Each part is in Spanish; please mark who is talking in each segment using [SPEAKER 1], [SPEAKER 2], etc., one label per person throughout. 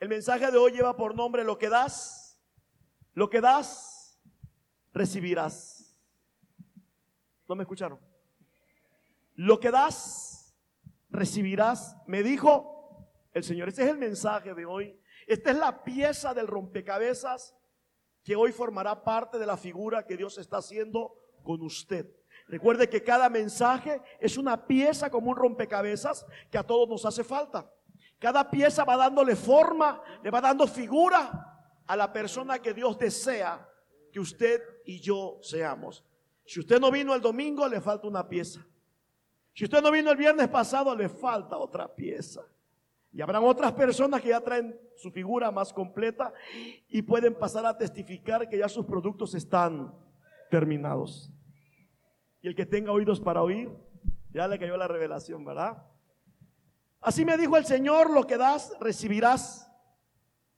[SPEAKER 1] El mensaje de hoy lleva por nombre lo que das, lo que das, recibirás. ¿No me escucharon? Lo que das, recibirás. Me dijo el Señor, este es el mensaje de hoy. Esta es la pieza del rompecabezas que hoy formará parte de la figura que Dios está haciendo con usted. Recuerde que cada mensaje es una pieza como un rompecabezas que a todos nos hace falta. Cada pieza va dándole forma, le va dando figura a la persona que Dios desea que usted y yo seamos. Si usted no vino el domingo, le falta una pieza. Si usted no vino el viernes pasado, le falta otra pieza. Y habrán otras personas que ya traen su figura más completa y pueden pasar a testificar que ya sus productos están terminados. Y el que tenga oídos para oír, ya le cayó la revelación, ¿verdad? Así me dijo el Señor, lo que das, recibirás.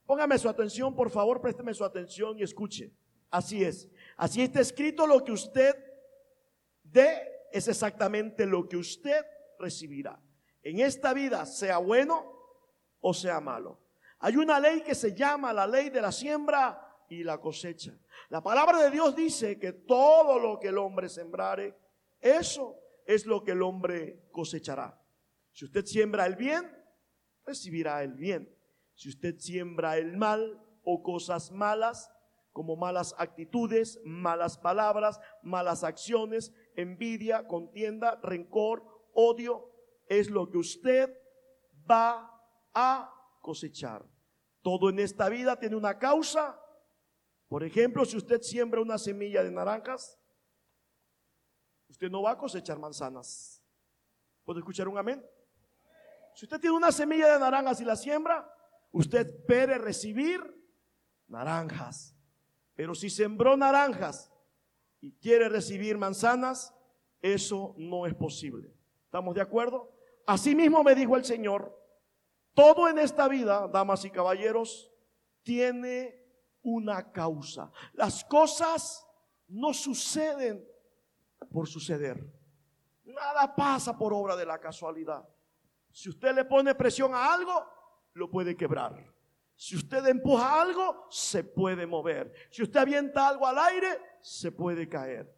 [SPEAKER 1] Póngame su atención, por favor, présteme su atención y escuche. Así es. Así está escrito lo que usted dé, es exactamente lo que usted recibirá. En esta vida, sea bueno o sea malo. Hay una ley que se llama la ley de la siembra y la cosecha. La palabra de Dios dice que todo lo que el hombre sembrare, eso es lo que el hombre cosechará. Si usted siembra el bien, recibirá el bien. Si usted siembra el mal o cosas malas, como malas actitudes, malas palabras, malas acciones, envidia, contienda, rencor, odio, es lo que usted va a cosechar. Todo en esta vida tiene una causa. Por ejemplo, si usted siembra una semilla de naranjas, usted no va a cosechar manzanas. ¿Puede escuchar un amén? Si usted tiene una semilla de naranjas y la siembra, usted espere recibir naranjas. Pero si sembró naranjas y quiere recibir manzanas, eso no es posible. ¿Estamos de acuerdo? Asimismo me dijo el Señor, todo en esta vida, damas y caballeros, tiene una causa. Las cosas no suceden por suceder. Nada pasa por obra de la casualidad. Si usted le pone presión a algo, lo puede quebrar. Si usted empuja algo, se puede mover. Si usted avienta algo al aire, se puede caer.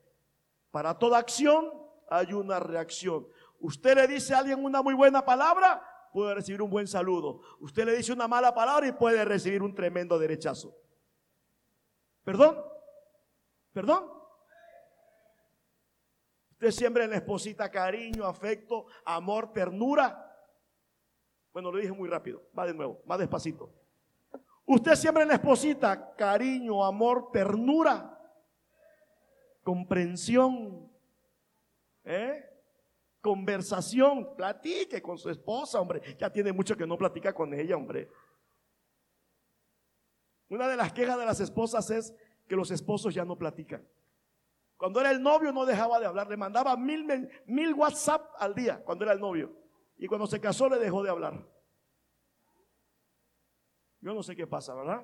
[SPEAKER 1] Para toda acción hay una reacción. Usted le dice a alguien una muy buena palabra, puede recibir un buen saludo. Usted le dice una mala palabra y puede recibir un tremendo derechazo. ¿Perdón? ¿Perdón? Usted siembra en la esposita cariño, afecto, amor, ternura. Bueno, lo dije muy rápido. Va de nuevo, más despacito. Usted siembra en la esposita cariño, amor, ternura, comprensión, ¿eh? conversación. Platique con su esposa, hombre. Ya tiene mucho que no platica con ella, hombre. Una de las quejas de las esposas es que los esposos ya no platican. Cuando era el novio no dejaba de hablar, le mandaba mil, mil WhatsApp al día cuando era el novio. Y cuando se casó le dejó de hablar. Yo no sé qué pasa, ¿verdad?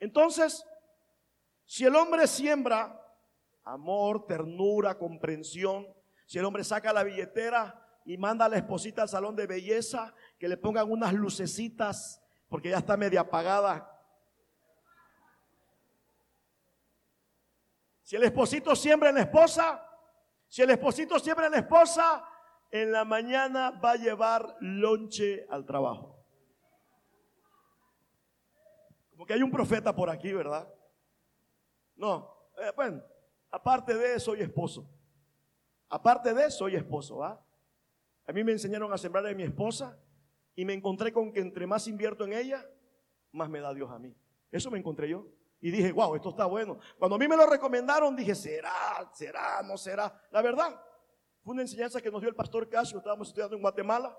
[SPEAKER 1] Entonces, si el hombre siembra amor, ternura, comprensión, si el hombre saca la billetera y manda a la esposita al salón de belleza, que le pongan unas lucecitas, porque ya está media apagada. Si el esposito siembra en la esposa, si el esposito siembra en la esposa, en la mañana va a llevar lonche al trabajo. Como que hay un profeta por aquí, ¿verdad? No, eh, bueno, aparte de eso, soy esposo. Aparte de eso, soy esposo, ¿va? A mí me enseñaron a sembrar de mi esposa y me encontré con que entre más invierto en ella, más me da Dios a mí. Eso me encontré yo. Y dije, wow, esto está bueno. Cuando a mí me lo recomendaron, dije, será, será, no será. La verdad, fue una enseñanza que nos dio el pastor Casio, estábamos estudiando en Guatemala,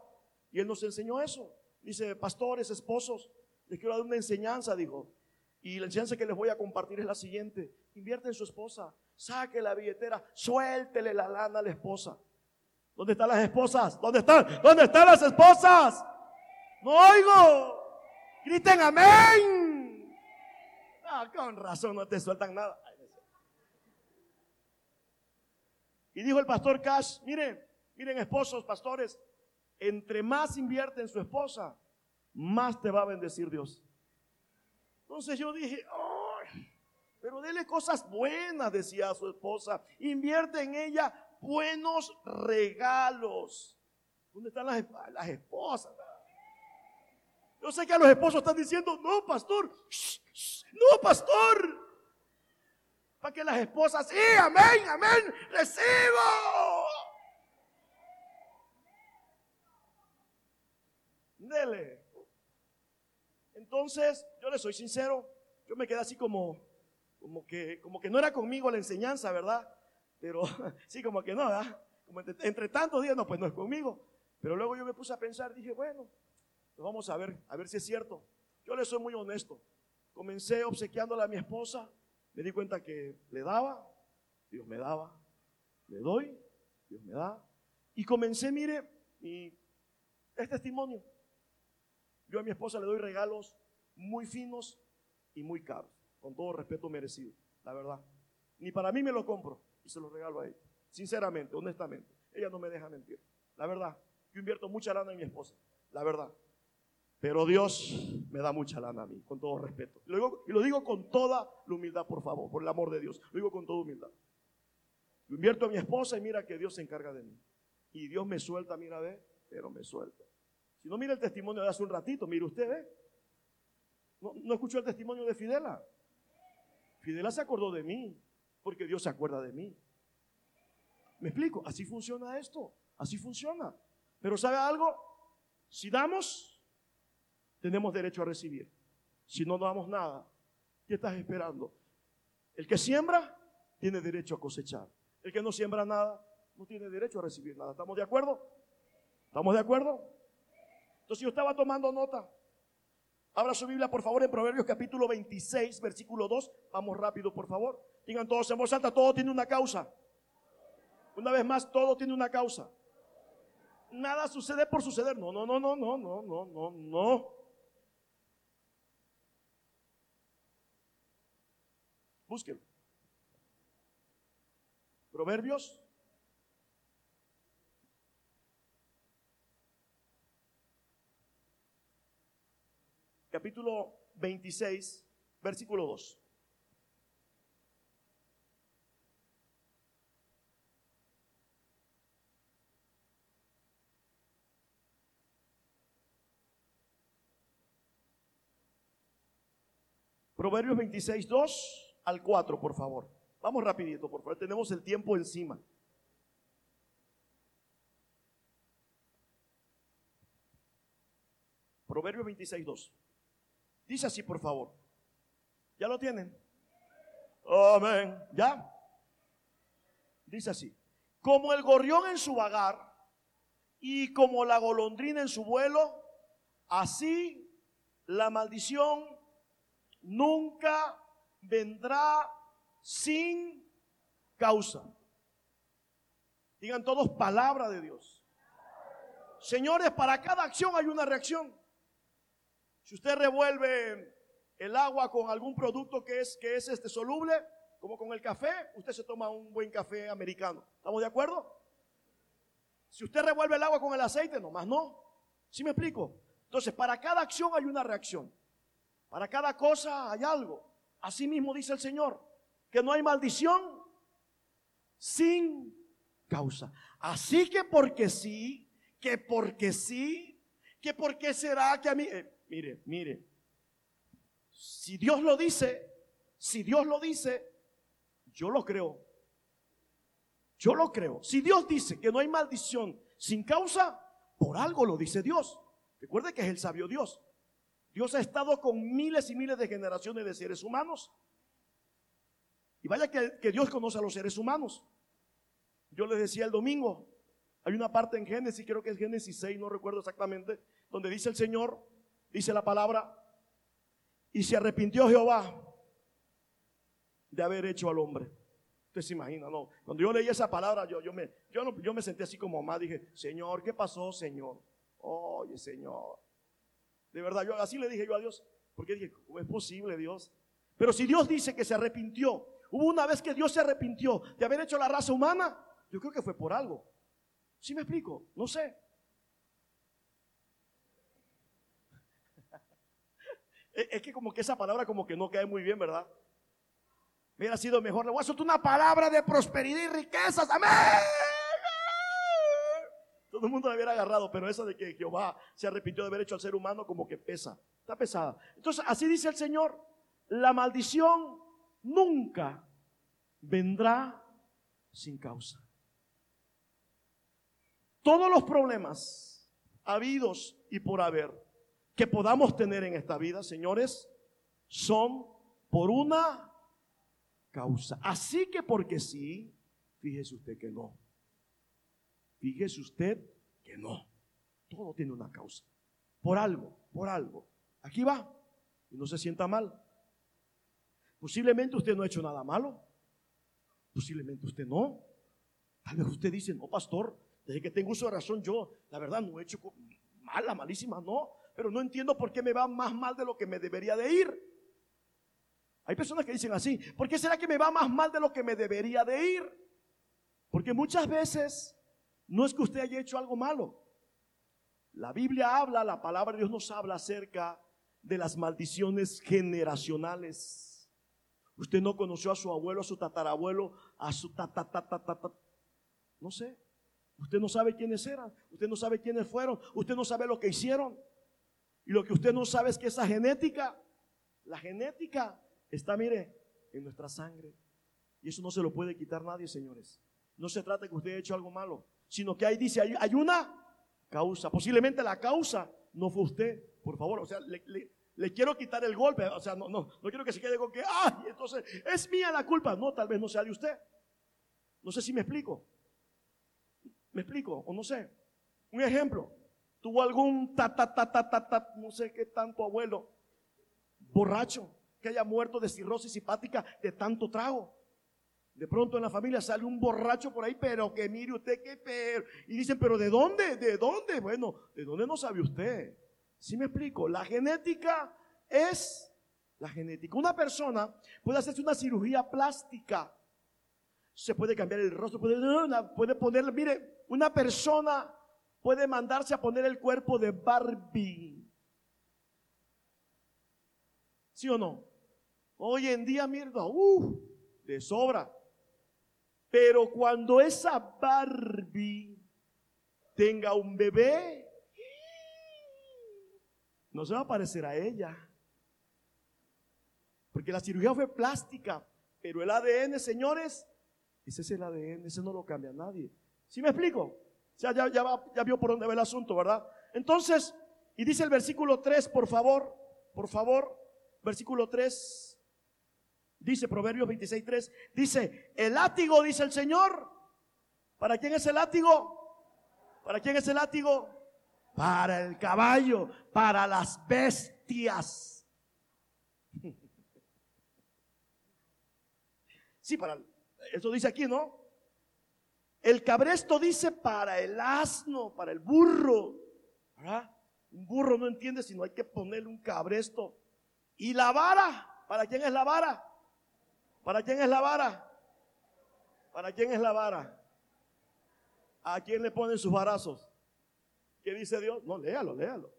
[SPEAKER 1] y él nos enseñó eso. Dice, pastores, esposos, les quiero dar una enseñanza, dijo. Y la enseñanza que les voy a compartir es la siguiente. Invierte en su esposa, saque la billetera, suéltele la lana a la esposa. ¿Dónde están las esposas? ¿Dónde están? ¿Dónde están las esposas? No oigo. Griten amén. Ah, con razón no te sueltan nada. Y dijo el pastor Cash, miren, miren esposos, pastores, entre más invierte en su esposa, más te va a bendecir Dios. Entonces yo dije, ¡ay! pero dele cosas buenas, decía su esposa. Invierte en ella buenos regalos. ¿Dónde están las, las esposas? Yo sé que a los esposos están diciendo, no, pastor, no, pastor. Para que las esposas, sí, amén, amén, recibo. Dele. Entonces, yo le soy sincero, yo me quedé así como, como que, como que no era conmigo la enseñanza, ¿verdad? Pero sí, como que no, ¿verdad? Como entre, tantos días, no, pues no es conmigo. Pero luego yo me puse a pensar, dije, bueno, pues vamos a ver, a ver si es cierto. Yo le soy muy honesto. Comencé obsequiándole a mi esposa, me di cuenta que le daba, Dios me daba, le doy, Dios me da. Y comencé, mire, y es testimonio. Yo a mi esposa le doy regalos muy finos y muy caros, con todo respeto merecido, la verdad. Ni para mí me lo compro y se lo regalo a ella. Sinceramente, honestamente. Ella no me deja mentir. La verdad, yo invierto mucha lana en mi esposa, la verdad. Pero Dios me da mucha lana a mí, con todo respeto. Y lo, digo, con toda la humildad, por favor, por el amor de Dios. Lo digo con toda humildad. Lo invierto a mi esposa y mira que Dios se encarga de mí. Y Dios me suelta, mira, ve, pero me suelta. Si no mira el testimonio de hace un ratito, mire usted, ve. No, no escuchó el testimonio de Fidela. Fidela se acordó de mí, porque Dios se acuerda de mí. ¿Me explico? Así funciona esto. Así funciona. Pero ¿sabe algo? Si damos, tenemos derecho a recibir. Si no damos nada, ¿qué estás esperando? El que siembra, tiene derecho a cosechar. El que no siembra nada, no tiene derecho a recibir nada. ¿Estamos de acuerdo? ¿Estamos de acuerdo? Entonces yo estaba tomando nota. Abra su Biblia, por favor, en Proverbios capítulo 26, versículo 2. Vamos rápido, por favor. Digan todos en voz alta, todo tiene una causa. Una vez más, todo tiene una causa. Nada sucede por suceder. No, no, no, no, no, no, no, no, no. Búsquenlo. Proverbios capítulo 26, versículo 2. Proverbios 26, 2 al 4, por favor. Vamos rapidito, por favor. Tenemos el tiempo encima. Proverbios 26, 2. Dice así, por favor. ¿Ya lo tienen? Amén. ¿Ya? Dice así. Como el gorrión en su vagar y como la golondrina en su vuelo, así la maldición nunca vendrá sin causa. Digan todos palabra de Dios. Señores, para cada acción hay una reacción. Si usted revuelve el agua con algún producto que es, que es este soluble, como con el café, usted se toma un buen café americano. ¿Estamos de acuerdo? Si usted revuelve el agua con el aceite, nomás no. ¿Sí me explico? Entonces, para cada acción hay una reacción. Para cada cosa hay algo. Así mismo dice el Señor, que no hay maldición sin causa. Así que porque sí, que porque sí, que porque será que a mí... Eh, mire, mire, si Dios lo dice, si Dios lo dice, yo lo creo. Yo lo creo. Si Dios dice que no hay maldición sin causa, por algo lo dice Dios. Recuerde que es el sabio Dios. Dios ha estado con miles y miles de generaciones de seres humanos. Y vaya que, que, Dios conoce a los seres humanos. Yo les decía el domingo, hay una parte en Génesis, creo que es Génesis 6, no recuerdo exactamente, donde dice el Señor, dice la palabra, y se arrepintió Jehová de haber hecho al hombre. Usted se imagina, ¿no? Cuando yo leí esa palabra, yo, yo, me, yo, no, yo me sentí así como mamá, dije, Señor, ¿qué pasó, Señor? Oye, Señor. De verdad, yo así le dije yo a Dios, porque dije, ¿cómo es posible, Dios? Pero si Dios dice que se arrepintió, hubo una vez que Dios se arrepintió de haber hecho la raza humana, yo creo que fue por algo. ¿Sí me explico? No sé. Es que como que esa palabra como que no cae muy bien, ¿verdad? Hubiera sido mejor. Le voy a una palabra de prosperidad y riquezas. Amén. Todo el mundo la hubiera agarrado, pero esa de que Jehová se arrepintió de haber hecho al ser humano como que pesa. Está pesada. Entonces, así dice el Señor. La maldición nunca vendrá sin causa. Todos los problemas habidos y por haber que podamos tener en esta vida, señores, son por una causa. Así que porque sí, fíjese usted que no. Fíjese usted que no. Todo tiene una causa. Por algo, por algo. Aquí va. Y no se sienta mal. Posiblemente usted no ha hecho nada malo. Posiblemente usted no. Tal vez usted dice, no, pastor, desde que tengo uso de razón, yo, la verdad, no he hecho mala, malísima, no. Pero no entiendo por qué me va más mal de lo que me debería de ir. Hay personas que dicen así, ¿por qué será que me va más mal de lo que me debería de ir? Porque muchas veces no es que usted haya hecho algo malo. La Biblia habla, la palabra de Dios nos habla acerca de las maldiciones generacionales. Usted no conoció a su abuelo, a su tatarabuelo, a su tatatatatata. No sé. Usted no sabe quiénes eran. Usted no sabe quiénes fueron. Usted no sabe lo que hicieron. Y lo que usted no sabe es que esa genética, la genética está, mire, en nuestra sangre. Y eso no se lo puede quitar nadie, señores. No se trata que usted haya hecho algo malo, sino que ahí dice, hay, una causa. Posiblemente la causa no fue usted, por favor. O sea, le, quiero quitar el golpe. O sea, no, no, no quiero que se quede con que, ay, entonces es mía la culpa. No, tal vez no sea de usted. No sé si me explico. ¿Me explico? O no sé. Un ejemplo. Tuvo algún ta, ta, ta, ta, ta, ta, no sé qué tanto abuelo, borracho que haya muerto de cirrosis hepática de tanto trago. De pronto en la familia sale un borracho por ahí, pero que mire usted qué pero. Y dicen, pero ¿de dónde? ¿De dónde? Bueno, ¿de dónde no sabe usted? Si me explico? La genética es la genética. Una persona puede hacerse una cirugía plástica. Se puede cambiar el rostro, puede, puede poner, mire, una persona puede mandarse a poner el cuerpo de Barbie. ¿Sí o no? Hoy en día, mierda, uh, de sobra. Pero cuando esa Barbie tenga un bebé, no se va a parecer a ella. Porque la cirugía fue plástica, pero el ADN, señores, ese es el ADN, ese no lo cambia nadie. ¿Sí me explico? Ya, ya vio por dónde va el asunto, ¿verdad? Entonces, y dice el versículo 3, por favor, por favor, versículo 3. Dice Proverbios 26.3, dice, el látigo, dice el Señor. ¿Para quién es el látigo? ¿Para quién es el látigo? Para el caballo, para las bestias. Sí, para, eso dice aquí, ¿no? El cabresto dice para el asno, para el burro. Un burro no entiende si no hay que ponerle un cabresto. Y la vara, ¿para quién es la vara? ¿Para quién es la vara? ¿Para quién es la vara? ¿A quién le ponen sus varazos? ¿Qué dice Dios? No, léalo, léalo.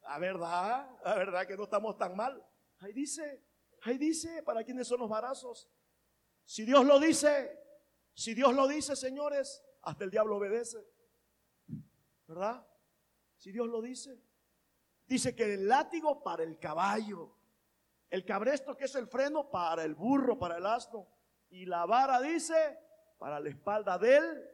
[SPEAKER 1] La verdad, la verdad que no estamos tan mal. Ahí dice, ahí dice, ¿para quiénes son los varazos? Si Dios lo dice, si Dios lo dice, señores, hasta el diablo obedece. ¿Verdad? Si Dios lo dice. Dice que el látigo para el caballo. El cabresto que es el freno para el burro, para el asno. Y la vara dice para la espalda del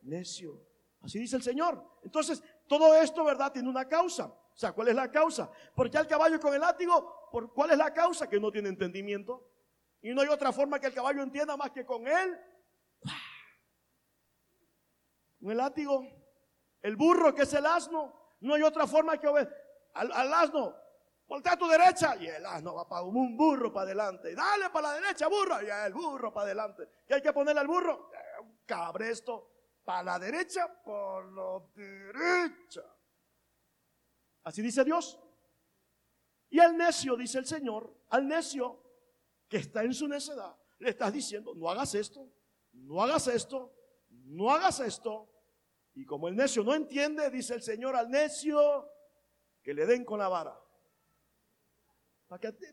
[SPEAKER 1] necio. Así dice el Señor. Entonces, todo esto, ¿verdad? Tiene una causa. O sea, ¿cuál es la causa? Porque al caballo con el látigo, ¿por cuál es la causa? Que no tiene entendimiento. Y no hay otra forma que el caballo entienda más que con él. Con el látigo. El burro que es el asno. No hay otra forma que. Al, al asno, Voltea a tu derecha y el asno va para un burro para adelante. Dale para la derecha, burro. Y el burro para adelante. ¿Qué hay que ponerle al burro? Eh, un cabresto para la derecha, por la derecha. Así dice Dios. Y al necio, dice el Señor, al necio que está en su necedad, le estás diciendo, no hagas esto, no hagas esto, no hagas esto. Y como el necio no entiende, dice el Señor al necio, que le den con la vara.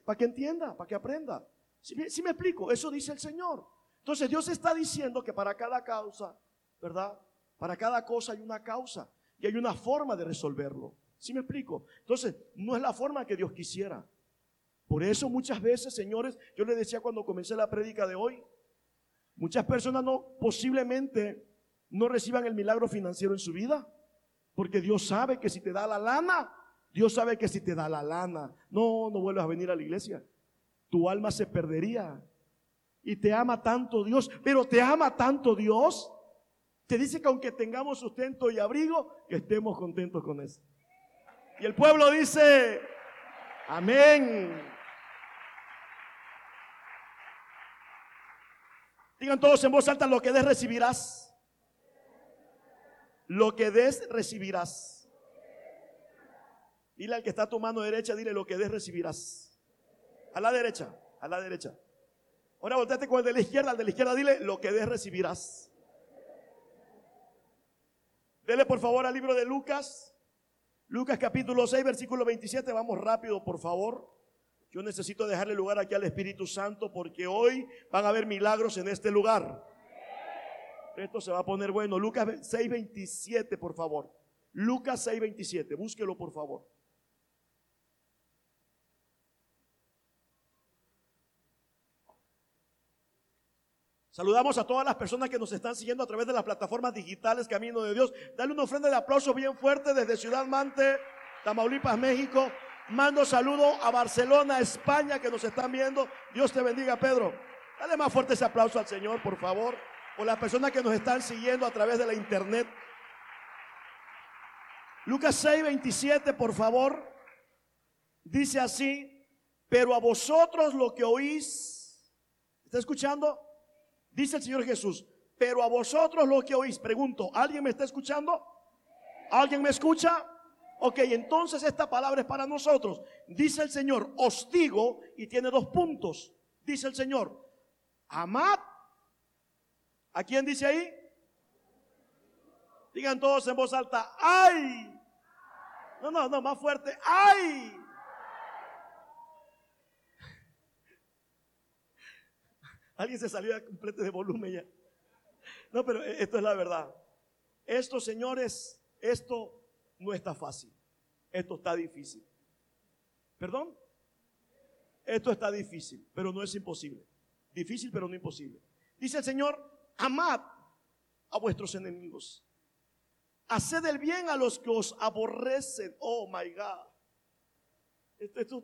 [SPEAKER 1] Para que, entienda, para que aprenda. Si, me explico, eso dice el Señor. Entonces Dios está diciendo que para cada causa, ¿verdad? Para cada cosa hay una causa y hay una forma de resolverlo. ¿Sí me explico? Entonces, no es la forma que Dios quisiera. Por eso muchas veces, señores, yo le decía cuando comencé la prédica de hoy, muchas personas no posiblemente no reciban el milagro financiero en su vida, porque Dios sabe que si te da la lana, Dios sabe que si te da la lana, no, no vuelvas a venir a la iglesia. Tu alma se perdería. Y te ama tanto Dios, pero te ama tanto Dios. Te dice que aunque tengamos sustento y abrigo, que estemos contentos con eso. Y el pueblo dice, amén. Digan todos en voz alta, lo que des recibirás. Lo que des recibirás. Dile al que está a tu mano derecha, dile lo que des recibirás. A la derecha, a la derecha. Ahora volteate con el de la izquierda, al de la izquierda dile lo que des recibirás. Dele por favor al libro de Lucas. Lucas capítulo 6, versículo 27. Vamos rápido, por favor. Yo necesito dejarle lugar aquí al Espíritu Santo porque hoy van a haber milagros en este lugar. Esto se va a poner bueno. Lucas 6:27, por favor. Lucas 6:27, búsquelo por favor. Saludamos a todas las personas que nos están siguiendo a través de las plataformas digitales Camino de Dios. Dale una ofrenda de aplauso bien fuerte desde Ciudad Mante, Tamaulipas, México. Mando saludo a Barcelona, España, que nos están viendo. Dios te bendiga, Pedro. Dale más fuerte ese aplauso al Señor, por favor. O las personas que nos están siguiendo a través de la internet. Lucas 6, 27, por favor. Dice así, pero a vosotros lo que oís, ¿está escuchando? Dice el Señor Jesús, pero a vosotros lo que oís, pregunto, ¿alguien me está escuchando? ¿Alguien me escucha? Ok, entonces esta palabra es para nosotros. Dice el Señor, os digo, y tiene dos puntos. Dice el Señor, amad. ¿A quién dice ahí? Digan todos en voz alta, ¡ay! No, no, no, más fuerte, ¡ay! Alguien se salió completo de volumen ya. No, pero esto es la verdad. Esto, señores, esto no está fácil. Esto está difícil. ¿Perdón? Esto está difícil, pero no es imposible. Difícil, pero no imposible. Dice el Señor, amad a vuestros enemigos. Haced el bien a los que os aborrecen. Oh, my God. Esto,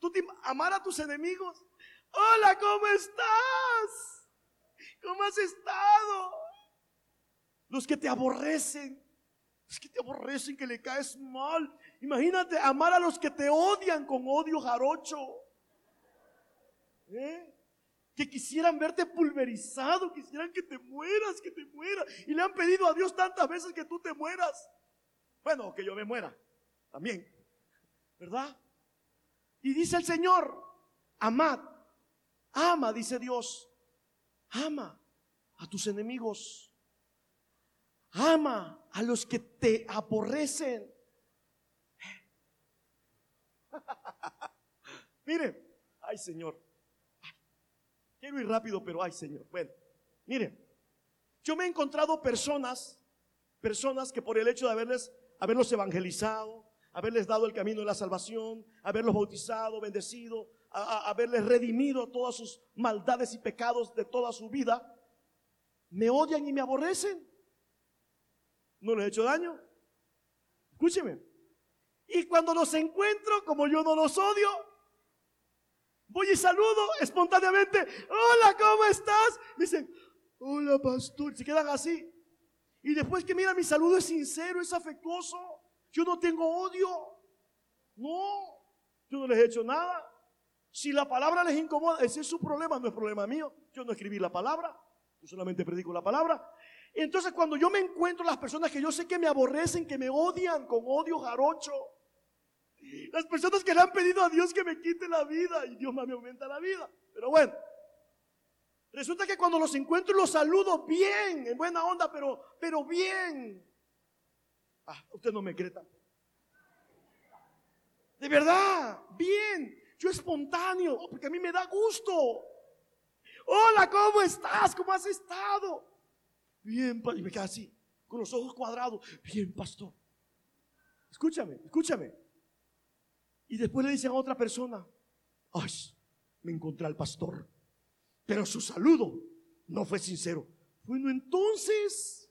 [SPEAKER 1] ¿Tú amar a tus enemigos? Hola, ¿cómo estás? ¿Cómo has estado? Los que te aborrecen. Es que te aborrecen, que le caes mal. Imagínate amar a los que te odian con odio jarocho. ¿Eh? Que quisieran verte pulverizado, quisieran que te mueras, que te mueras. Y le han pedido a Dios tantas veces que tú te mueras. Bueno, que yo me muera también. ¿Verdad? Y dice el Señor, amad, ama, dice Dios, ama a tus enemigos. Ama a los que te aborrecen. Mire, ay Señor. Quiero ir rápido, pero ay Señor. Bueno, mire, yo me he encontrado personas, personas que por el hecho de haberles, haberlos evangelizado, haberles dado el camino de la salvación, haberlos bautizado, bendecido, haberles redimido todas sus maldades y pecados de toda su vida, me odian y me aborrecen. ¿No les he hecho daño? Escúcheme. Y cuando los encuentro, como yo no los odio, voy y saludo espontáneamente. Hola, ¿cómo estás? Dicen, hola, pastor. Se quedan así. Y después que mira, mi saludo es sincero, es afectuoso. Yo no tengo odio. No, yo no les he hecho nada. Si la palabra les incomoda, ese es su problema, no es problema mío. Yo no escribí la palabra, yo solamente predico la palabra. Entonces cuando yo me encuentro las personas que yo sé que me aborrecen, que me odian con odio jarocho, las personas que le han pedido a Dios que me quite la vida y Dios me aumenta la vida. Pero bueno, resulta que cuando los encuentro los saludo bien, en buena onda, pero, pero bien. Ah, usted no me cree De verdad, bien. Yo espontáneo, porque a mí me da gusto. Hola, ¿cómo estás? ¿Cómo has estado? Bien, y me queda así, con los ojos cuadrados. Bien, pastor. Escúchame, escúchame. Y después le dicen a otra persona, ay, me encontré al pastor. Pero su saludo no fue sincero. Bueno, entonces,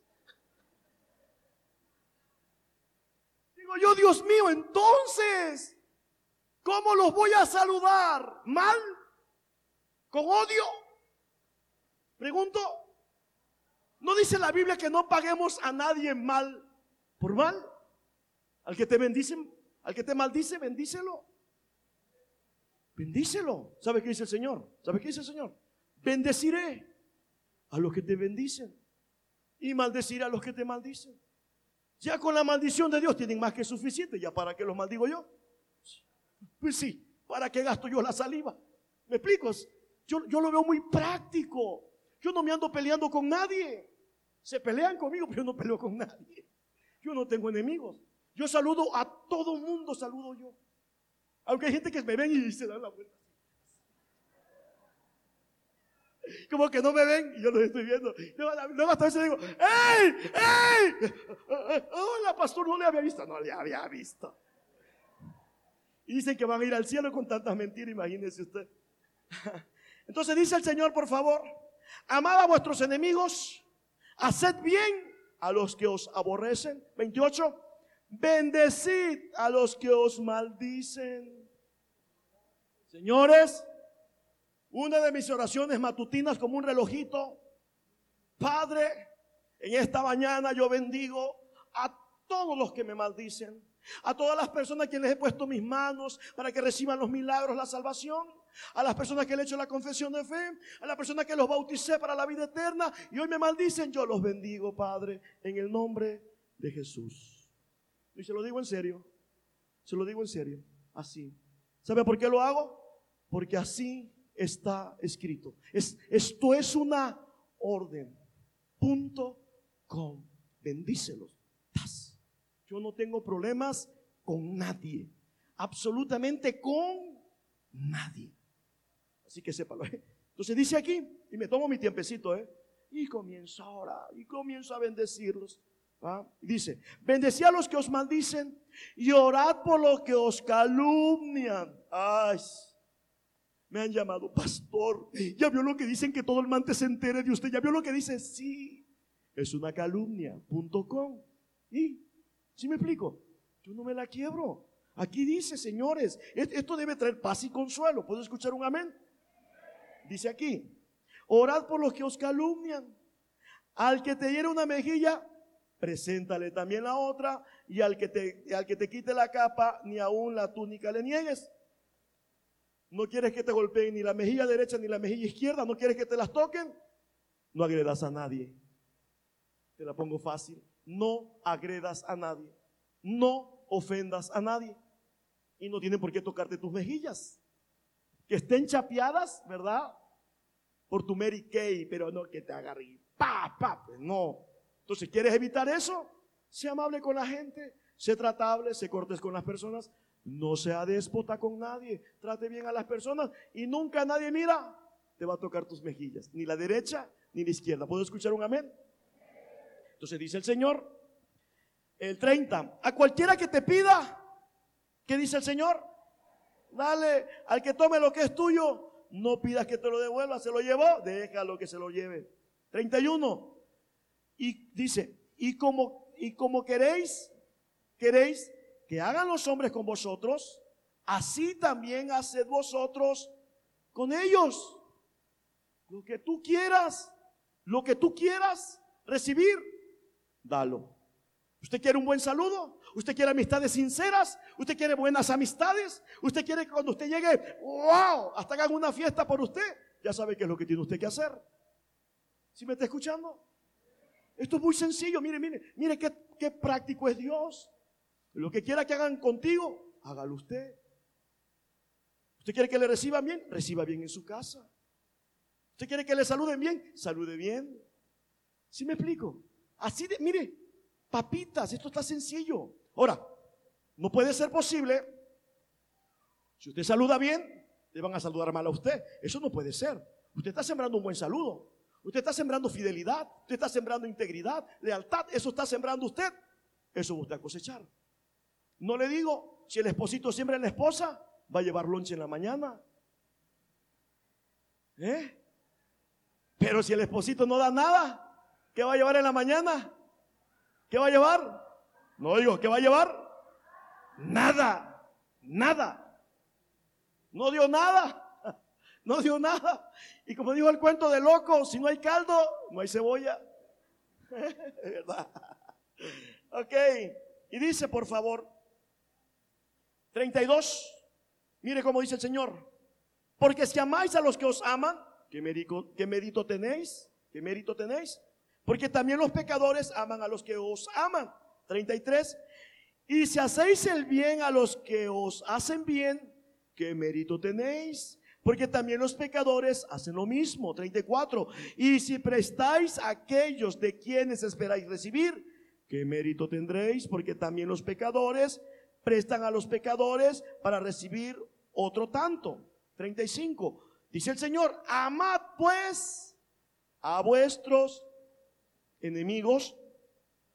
[SPEAKER 1] digo yo, Dios mío, entonces, ¿cómo los voy a saludar? ¿Mal? ¿Con odio? Pregunto, ¿no dice la Biblia que no paguemos a nadie mal por mal? Al que te bendice, al que te maldice, bendícelo. Bendícelo. ¿Sabe qué dice el Señor? ¿Sabe qué dice el Señor? Bendeciré a los que te bendicen y maldeciré a los que te maldicen. Ya con la maldición de Dios tienen más que suficiente. ¿Ya para qué los maldigo yo? Pues sí, ¿para qué gasto yo la saliva? ¿Me explico? Yo, yo lo veo muy práctico. Yo no me ando peleando con nadie. Se pelean conmigo, pero yo no peleo con nadie. Yo no tengo enemigos. Yo saludo a todo mundo, saludo yo. Aunque hay gente que me ven y se dan la vuelta. Como que no me ven y yo los estoy viendo. Luego hasta veces digo, ¡Ey! ¡Ey! Hola, pastor, no le había visto. No le había visto. Y dicen que van a ir al cielo con tantas mentiras, imagínese usted. Entonces dice el Señor, por favor, amad a vuestros enemigos, haced bien a los que os aborrecen. 28. Bendecid a los que os maldicen. Señores, una de mis oraciones matutinas como un relojito. Padre, en esta mañana yo bendigo a todos los que me maldicen, a todas las personas a quienes he puesto mis manos para que reciban los milagros, la salvación, a las personas que le he hecho la confesión de fe, a las personas que los bauticé para la vida eterna y hoy me maldicen, yo los bendigo, Padre, en el nombre de Jesús. Y se lo digo en serio. Se lo digo en serio. Así. ¿Sabe por qué lo hago? Porque así está escrito. Es, esto es una orden. Punto com. Bendícelos. Yo no tengo problemas con nadie. Absolutamente con nadie. Así que sépalo. ¿eh? Entonces dice aquí, y me tomo mi tiempecito, ¿eh? Y comienzo a orar, y comienzo a bendecirlos. Dice, bendecí a los que os maldicen y orad por los que os calumnian. Ay, me han llamado pastor. Ya vio lo que dicen que todo el mante se entere de usted. Ya vio lo que dice. Sí, es una calumnia. Punto com. Y, si me explico? Yo no me la quiebro. Aquí dice, señores, esto debe traer paz y consuelo. ¿Puedo escuchar un amén? Dice aquí, orad por los que os calumnian. Al que te diera una mejilla, preséntale también la otra y al que te, al que te quite la capa, ni aún la túnica le niegues. No quieres que te golpeen ni la mejilla derecha ni la mejilla izquierda, no quieres que te las toquen, no agredas a nadie. Te la pongo fácil, no agredas a nadie, no ofendas a nadie y no tienen por qué tocarte tus mejillas. Que estén chapeadas, ¿verdad? Por tu Mary Kay, pero no que te agarre pa, pa, no. Entonces, ¿quieres evitar eso? Sea amable con la gente, sé tratable, sé cortés con las personas, no sea déspota con nadie, trate bien a las personas y nunca nadie mira, te va a tocar tus mejillas, ni la derecha ni la izquierda. ¿Puedo escuchar un amén? Entonces dice el Señor, el 30, a cualquiera que te pida, ¿qué dice el Señor? Dale al que tome lo que es tuyo, no pidas que te lo devuelva, se lo llevó, déjalo que se lo lleve. 31, y dice, y como, y como queréis, queréis que hagan los hombres con vosotros, así también haced vosotros con ellos. Lo que tú quieras, lo que tú quieras recibir, dalo. ¿Usted quiere un buen saludo? ¿Usted quiere amistades sinceras? ¿Usted quiere buenas amistades? ¿Usted quiere que cuando usted llegue, wow, hasta hagan una fiesta por usted? Ya sabe qué es lo que tiene usted que hacer. ¿Sí me está escuchando? Esto es muy sencillo. Mire, mire, mire qué, práctico es Dios. Lo que quiera que hagan contigo, hágalo usted. ¿Usted quiere que le reciban bien? Reciba bien en su casa. ¿Usted quiere que le saluden bien? Salude bien. ¿Sí me explico? Así de, mire, papitas, esto está sencillo. Ahora, no puede ser posible Si usted saluda bien, le van a saludar mal a usted. Eso no puede ser. Usted está sembrando un buen saludo. Usted está sembrando fidelidad. Usted está sembrando integridad, lealtad. Eso está sembrando usted. Eso va usted a cosechar. No le digo, si el esposito siembra en la esposa, va a llevar lonche en la mañana. ¿Eh? Pero si el esposito no da nada, ¿qué va a llevar en la mañana? ¿Qué va a llevar? No digo, ¿qué va a llevar? Nada, nada. No dio nada. No dio nada. Y como dijo el cuento de loco, si no hay caldo, no hay cebolla. ¿Verdad? Ok. Y dice, por favor, 32. Mire cómo dice el Señor. Porque si amáis a los que os aman, ¿qué mérito, qué mérito tenéis? ¿Qué mérito tenéis? Porque también los pecadores aman a los que os aman. 33. Y si hacéis el bien a los que os hacen bien, ¿qué mérito tenéis? Porque también los pecadores hacen lo mismo. 34. Y si prestáis a aquellos de quienes esperáis recibir, ¿qué mérito tendréis? Porque también los pecadores prestan a los pecadores para recibir otro tanto. 35. Dice el Señor, amad pues a vuestros enemigos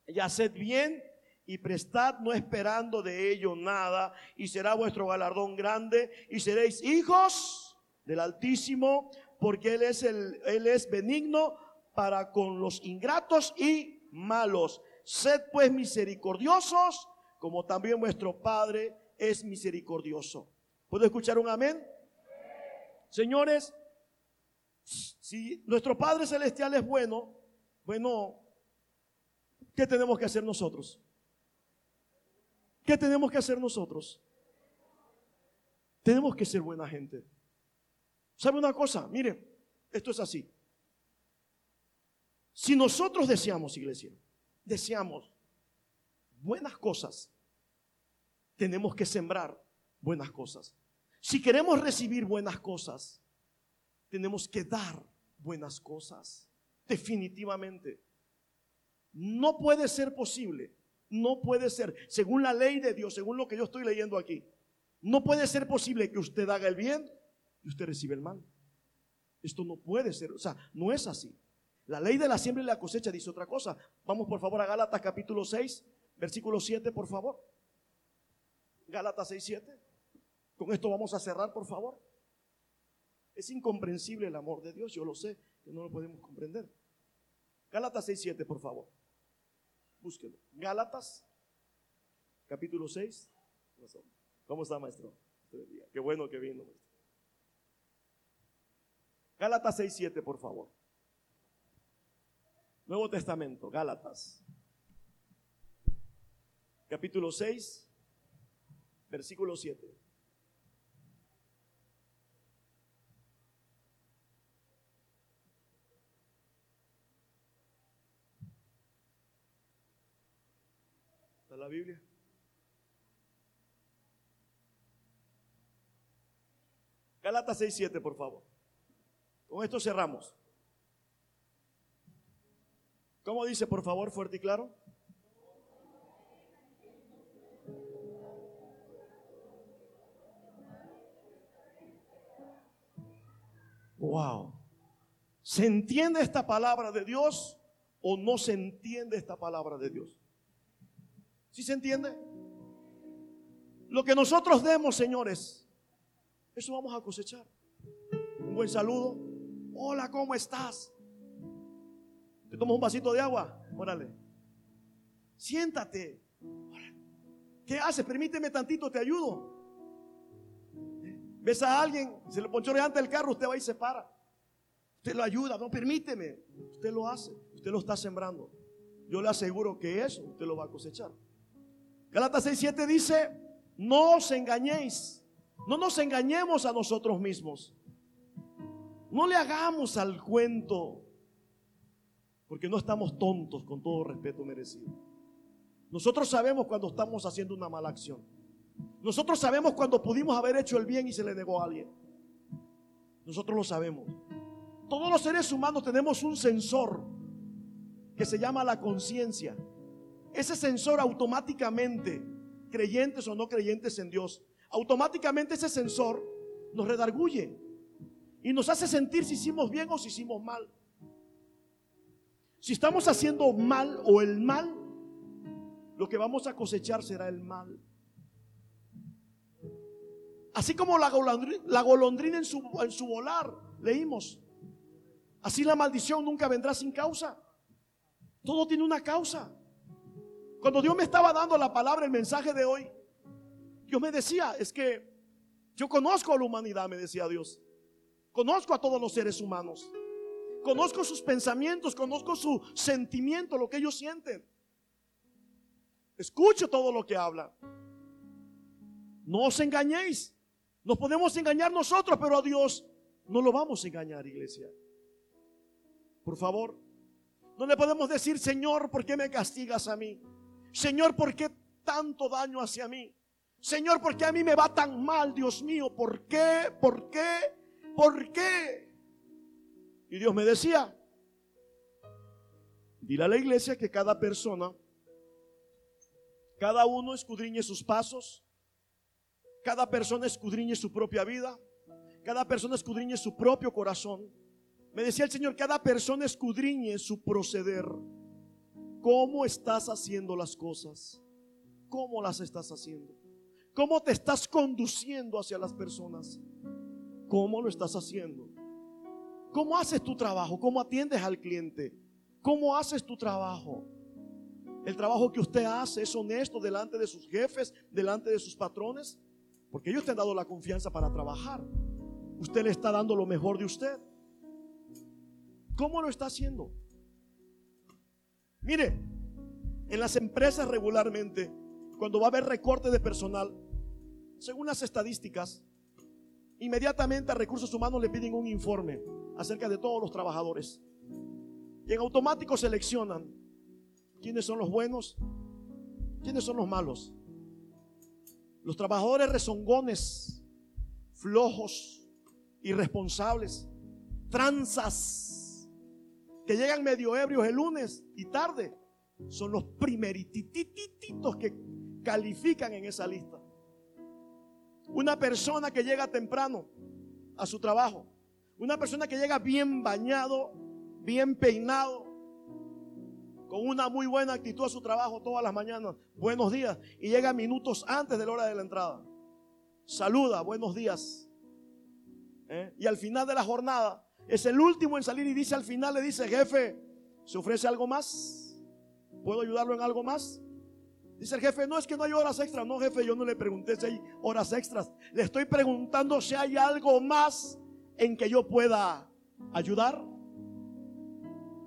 [SPEAKER 1] y haced bien y prestad no esperando de ello nada y será vuestro galardón grande y seréis hijos del Altísimo porque él es el él es benigno para con los ingratos y malos. Sed pues misericordiosos como también vuestro Padre es misericordioso. ¿Puedo escuchar un amén? Señores, si nuestro Padre Celestial es bueno, bueno, ¿qué tenemos que hacer nosotros? ¿Qué tenemos que hacer nosotros? Tenemos que ser buena gente. ¿Sabe una cosa? Mire, esto es así. Si nosotros deseamos, iglesia, deseamos buenas cosas, tenemos que sembrar buenas cosas. Si queremos recibir buenas cosas, tenemos que dar buenas cosas. Definitivamente. No puede ser posible no puede ser, según la ley de Dios, según lo que yo estoy leyendo aquí, no puede ser posible que usted haga el bien y usted reciba el mal. Esto no puede ser, o sea, no es así. La ley de la siembra y la cosecha dice otra cosa. Vamos por favor a Gálatas capítulo 6, versículo 7, por favor. Gálatas 6, 7. Con esto vamos a cerrar, por favor. Es incomprensible el amor de Dios, yo lo sé, que no lo podemos comprender. Gálatas 6, 7, por favor. Búsquelo. Gálatas, capítulo 6. ¿Cómo está, maestro? Qué bueno que vino, maestro. Gálatas 6, 7, por favor. Nuevo Testamento, Gálatas. Capítulo 6, versículo 7. La Biblia? Galatas 6, 7, por favor. Con esto cerramos. ¿Cómo dice, por favor, fuerte y claro? Wow. ¿Se entiende esta palabra de Dios o no se entiende esta palabra de Dios? ¿Sí se entiende? Lo que nosotros demos, señores, eso vamos a cosechar. Un buen saludo. Hola, ¿cómo estás? ¿Te tomas un vasito de agua? Órale. Siéntate. ¿Qué haces? Permíteme tantito, te ayudo. Ves a alguien, se le ponchó delante del carro, usted va y se para. Usted lo ayuda, no permíteme. Usted lo hace, usted lo está sembrando. Yo le aseguro que eso usted lo va a cosechar. Galatas 6:7 dice, no os engañéis, no nos engañemos a nosotros mismos. No le hagamos al cuento, porque no estamos tontos con todo respeto merecido. Nosotros sabemos cuando estamos haciendo una mala acción. Nosotros sabemos cuando pudimos haber hecho el bien y se le negó a alguien. Nosotros lo sabemos. Todos los seres humanos tenemos un sensor que se llama la conciencia ese sensor automáticamente, creyentes o no creyentes en Dios, automáticamente ese sensor nos redarguye y nos hace sentir si hicimos bien o si hicimos mal. Si estamos haciendo mal o el mal, lo que vamos a cosechar será el mal. Así como la golondrina, en, su, en su volar, leímos. Así la maldición nunca vendrá sin causa. Todo tiene una causa. Cuando Dios me estaba dando la palabra, el mensaje de hoy, Dios me decía, es que yo conozco a la humanidad, me decía Dios. Conozco a todos los seres humanos. Conozco sus pensamientos, conozco su sentimiento, lo que ellos sienten. Escucho todo lo que hablan. No os engañéis. Nos podemos engañar nosotros, pero a Dios no lo vamos a engañar, iglesia. Por favor, no le podemos decir, Señor, ¿por qué me castigas a mí? Señor, ¿por qué tanto daño hacia mí? Señor, ¿por qué a mí me va tan mal, Dios mío? ¿Por qué? ¿Por qué? ¿Por qué? Y Dios me decía, dile a la iglesia que cada persona, cada uno escudriñe sus pasos, cada persona escudriñe su propia vida, cada persona escudriñe su propio corazón. Me decía el Señor, cada persona escudriñe su proceder. ¿Cómo estás haciendo las cosas? ¿Cómo las estás haciendo? ¿Cómo te estás conduciendo hacia las personas? ¿Cómo lo estás haciendo? ¿Cómo haces tu trabajo? ¿Cómo atiendes al cliente? ¿Cómo haces tu trabajo? El trabajo que usted hace es honesto delante de sus jefes, delante de sus patrones, porque ellos te han dado la confianza para trabajar. Usted le está dando lo mejor de usted. ¿Cómo lo está haciendo? Mire, en las empresas regularmente, cuando va a haber recorte de personal, según las estadísticas, inmediatamente a recursos humanos le piden un informe acerca de todos los trabajadores. Y en automático seleccionan quiénes son los buenos, quiénes son los malos. Los trabajadores rezongones, flojos, irresponsables, tranzas, que llegan medio ebrios el lunes y tarde, son los primeritititos que califican en esa lista. Una persona que llega temprano a su trabajo. Una persona que llega bien bañado, bien peinado, con una muy buena actitud a su trabajo todas las mañanas. Buenos días. Y llega minutos antes de la hora de la entrada. Saluda, buenos días. ¿Eh? Y al final de la jornada, es el último en salir y dice al final, le dice, jefe, ¿se ofrece algo más? ¿Puedo ayudarlo en algo más? Dice el jefe, no es que no hay horas extras. No, jefe, yo no le pregunté si hay horas extras. Le estoy preguntando si hay algo más en que yo pueda ayudar.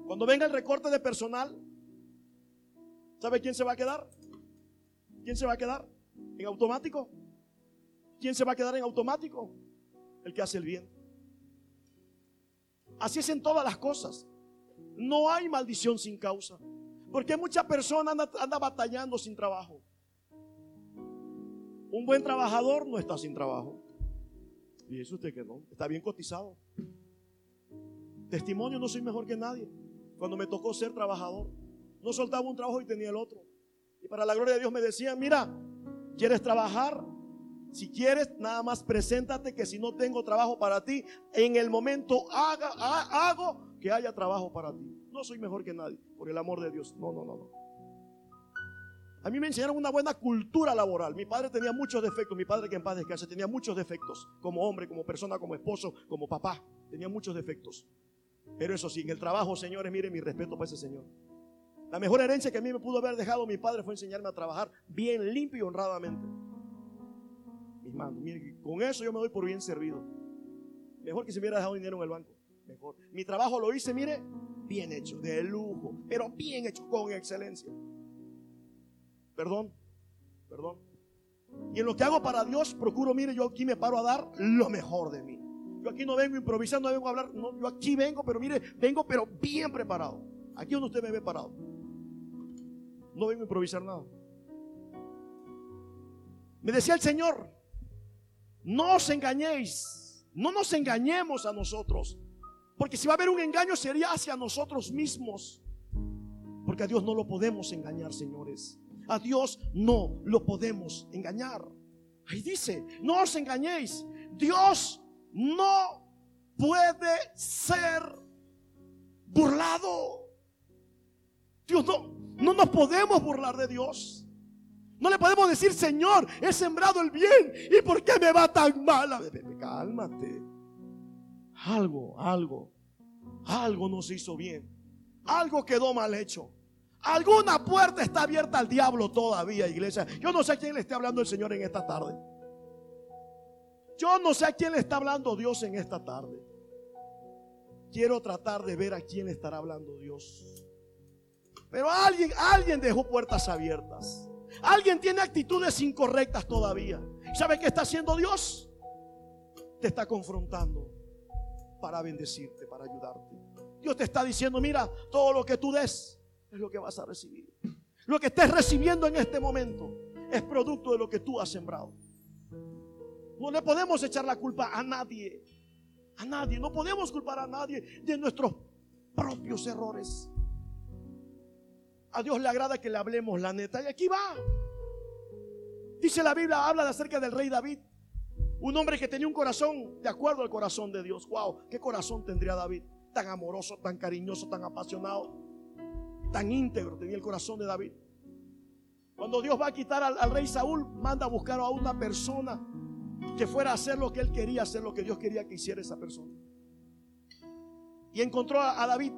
[SPEAKER 1] Cuando venga el recorte de personal, ¿sabe quién se va a quedar? ¿Quién se va a quedar? ¿En automático? ¿Quién se va a quedar en automático? El que hace el bien. Así es en todas las cosas. No hay maldición sin causa. Porque mucha persona anda, anda batallando sin trabajo. Un buen trabajador no está sin trabajo. Y eso usted que no, está bien cotizado. Testimonio, no soy mejor que nadie. Cuando me tocó ser trabajador, no soltaba un trabajo y tenía el otro. Y para la gloria de Dios me decían, mira, ¿quieres trabajar? Si quieres, nada más preséntate que si no tengo trabajo para ti, en el momento haga, hago que haya trabajo para ti. No soy mejor que nadie, por el amor de Dios. No, no, no, no. A mí me enseñaron una buena cultura laboral. Mi padre tenía muchos defectos. Mi padre que en paz descanse tenía muchos defectos. Como hombre, como persona, como esposo, como papá. Tenía muchos defectos. Pero eso sí, en el trabajo, señores, miren mi respeto para ese señor. La mejor herencia que a mí me pudo haber dejado mi padre fue enseñarme a trabajar bien limpio y honradamente. Mis manos, miren, con eso yo me doy por bien servido. Mejor que si me hubiera dejado dinero en el banco. Mejor. Mi trabajo lo hice, mire, bien hecho, de lujo, pero bien hecho, con excelencia. Perdón, perdón. Y en lo que hago para Dios, procuro, mire, yo aquí me paro a dar lo mejor de mí. Yo aquí no vengo improvisando, no vengo a hablar, no, yo aquí vengo, pero mire, vengo pero bien preparado. Aquí donde usted me ve parado. No vengo a improvisar nada. Me decía el Señor, no os engañéis, no nos engañemos a nosotros. Porque si va a haber un engaño sería hacia nosotros mismos. Porque a Dios no lo podemos engañar, señores. A Dios no lo podemos engañar. Ahí dice, no os engañéis. Dios no puede ser burlado. Dios no, no nos podemos burlar de Dios. No le podemos decir, Señor, he sembrado el bien. ¿Y por qué me va tan mal? Cálmate. Algo, algo, algo no se hizo bien. Algo quedó mal hecho. Alguna puerta está abierta al diablo todavía, iglesia. Yo no sé a quién le está hablando el Señor en esta tarde. Yo no sé a quién le está hablando Dios en esta tarde. Quiero tratar de ver a quién le estará hablando Dios. Pero alguien, alguien dejó puertas abiertas. Alguien tiene actitudes incorrectas todavía. ¿Sabe qué está haciendo Dios? Te está confrontando para bendecirte, para ayudarte. Dios te está diciendo, mira, todo lo que tú des es lo que vas a recibir. Lo que estés recibiendo en este momento es producto de lo que tú has sembrado. No le podemos echar la culpa a nadie. A nadie. No podemos culpar a nadie de nuestros propios errores. A Dios le agrada que le hablemos la neta. Y aquí va. Dice la Biblia, habla de acerca del rey David. Un hombre que tenía un corazón de acuerdo al corazón de Dios. Wow, ¿qué corazón tendría David? Tan amoroso, tan cariñoso, tan apasionado, tan íntegro tenía el corazón de David. Cuando Dios va a quitar al, rey Saúl, manda a buscar a una persona que fuera a hacer lo que él quería hacer, lo que Dios quería que hiciera esa persona. Y encontró a, David,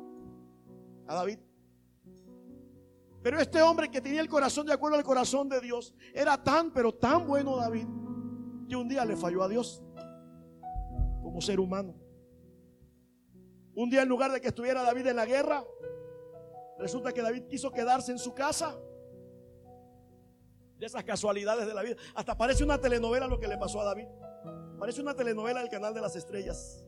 [SPEAKER 1] a David. Pero este hombre que tenía el corazón de acuerdo al corazón de Dios, era tan, pero tan bueno David, que un día le falló a Dios como ser humano. Un día en lugar de que estuviera David en la guerra, resulta que David quiso quedarse en su casa de esas casualidades de la vida. Hasta parece una telenovela lo que le pasó a David. Parece una telenovela del canal de las estrellas.